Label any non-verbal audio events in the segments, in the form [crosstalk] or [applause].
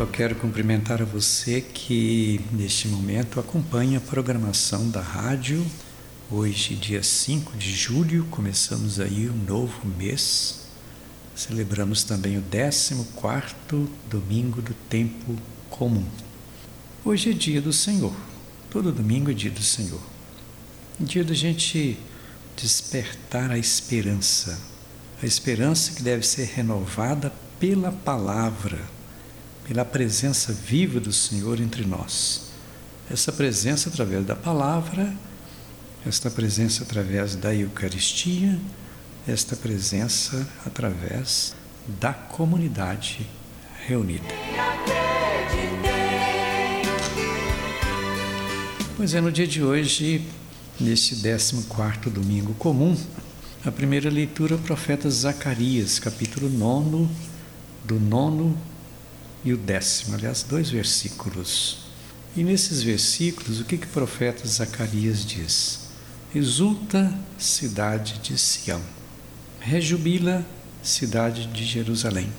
Eu quero cumprimentar a você que neste momento acompanha a programação da rádio. Hoje, dia 5 de julho, começamos aí um novo mês. Celebramos também o 14º domingo do tempo comum. Hoje é dia do Senhor. Todo domingo é dia do Senhor. Dia da gente despertar a esperança. A esperança que deve ser renovada pela palavra pela presença viva do Senhor entre nós. Essa presença através da palavra, esta presença através da Eucaristia, esta presença através da comunidade reunida. Pois é, no dia de hoje, neste 14 domingo comum, a primeira leitura, o profeta Zacarias, capítulo 9, do nono e o décimo, aliás, dois versículos. E nesses versículos, o que, que o profeta Zacarias diz? Exulta, cidade de Sião, rejubila, cidade de Jerusalém.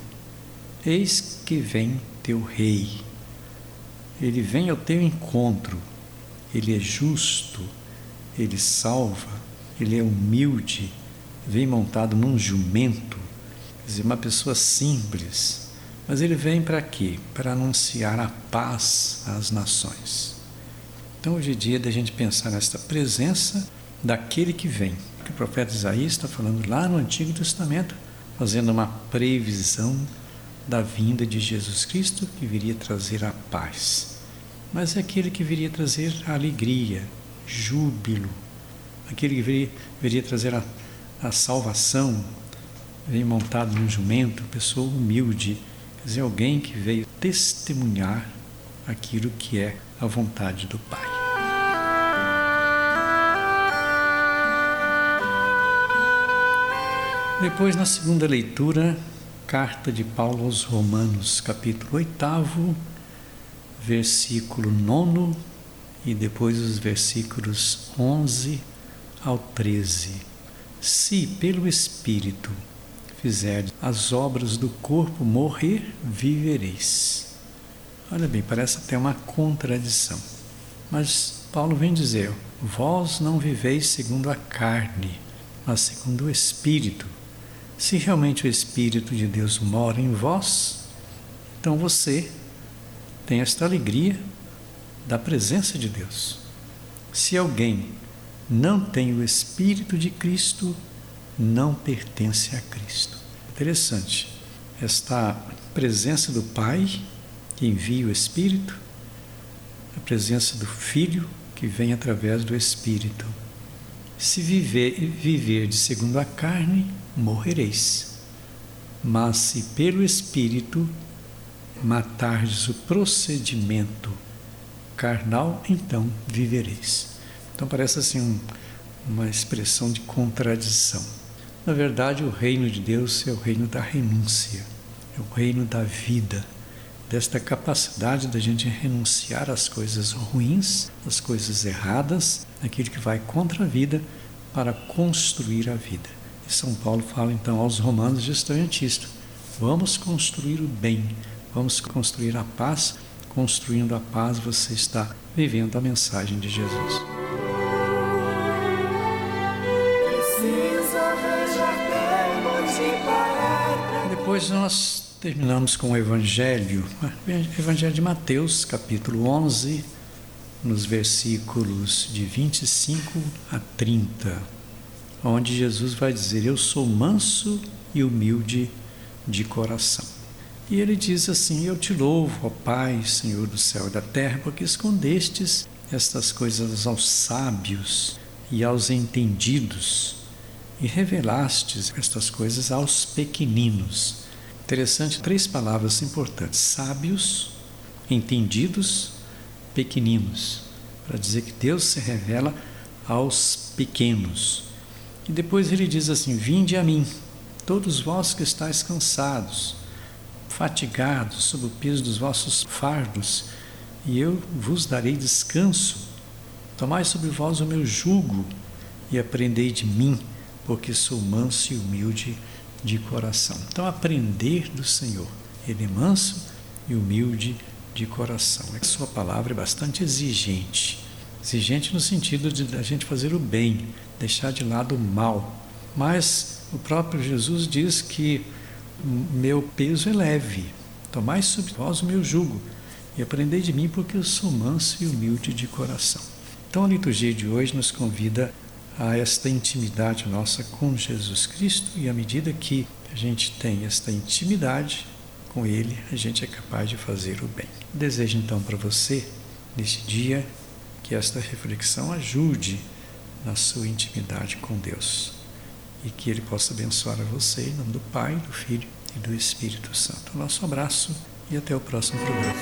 Eis que vem teu rei. Ele vem ao teu encontro. Ele é justo, ele salva, ele é humilde, vem montado num jumento, quer dizer, uma pessoa simples, mas ele vem para quê? Para anunciar a paz às nações. Então hoje é dia da gente pensar nesta presença daquele que vem. Que o profeta Isaías está falando lá no Antigo Testamento, fazendo uma previsão da vinda de Jesus Cristo que viria trazer a paz. Mas é aquele que viria trazer alegria, júbilo, aquele que viria, viria trazer a, a salvação, vem montado num jumento, pessoa humilde, Quer dizer, alguém que veio testemunhar aquilo que é a vontade do Pai. Depois, na segunda leitura, carta de Paulo aos Romanos, capítulo 8, versículo 9 e depois os versículos 11 ao 13. Se pelo Espírito fizerdes as obras do corpo, morrer, vivereis. Olha bem, parece até uma contradição. Mas Paulo vem dizer: Vós não viveis segundo a carne, mas segundo o Espírito. Se realmente o Espírito de Deus mora em vós, então você tem esta alegria da presença de Deus. Se alguém não tem o Espírito de Cristo, não pertence a Cristo. Interessante. Esta presença do Pai, que envia o Espírito, a presença do Filho, que vem através do Espírito. Se viver, viver de segundo a carne, morrereis. Mas se pelo Espírito matardes o procedimento carnal, então vivereis. Então parece assim um, uma expressão de contradição. Na verdade, o reino de Deus é o reino da renúncia, é o reino da vida, desta capacidade da gente renunciar às coisas ruins, às coisas erradas, aquilo que vai contra a vida, para construir a vida. E São Paulo fala então aos romanos justamente isto: vamos construir o bem, vamos construir a paz. Construindo a paz, você está vivendo a mensagem de Jesus. Depois nós terminamos com o Evangelho, [laughs] Evangelho de Mateus, capítulo 11, nos versículos de 25 a 30, onde Jesus vai dizer: Eu sou manso e humilde de coração. E ele diz assim: Eu te louvo, ó Pai, Senhor do céu e da terra, porque escondestes estas coisas aos sábios e aos entendidos e revelastes estas coisas aos pequeninos. Interessante, três palavras importantes: sábios, entendidos, pequeninos, para dizer que Deus se revela aos pequenos. E depois ele diz assim: Vinde a mim, todos vós que estáis cansados, fatigados sob o peso dos vossos fardos, e eu vos darei descanso. Tomai sobre vós o meu jugo e aprendei de mim, porque sou manso e humilde de coração. Então, aprender do Senhor. Ele é manso e humilde de coração. A sua palavra é bastante exigente. Exigente no sentido de a gente fazer o bem, deixar de lado o mal. Mas o próprio Jesus diz que meu peso é leve, tomai sobre vós o meu jugo e aprendei de mim porque eu sou manso e humilde de coração. Então a liturgia de hoje nos convida a esta intimidade nossa com Jesus Cristo e à medida que a gente tem esta intimidade com Ele, a gente é capaz de fazer o bem. Desejo então para você, neste dia, que esta reflexão ajude na sua intimidade com Deus e que Ele possa abençoar a você em nome do Pai, do Filho e do Espírito Santo. Nosso abraço e até o próximo programa.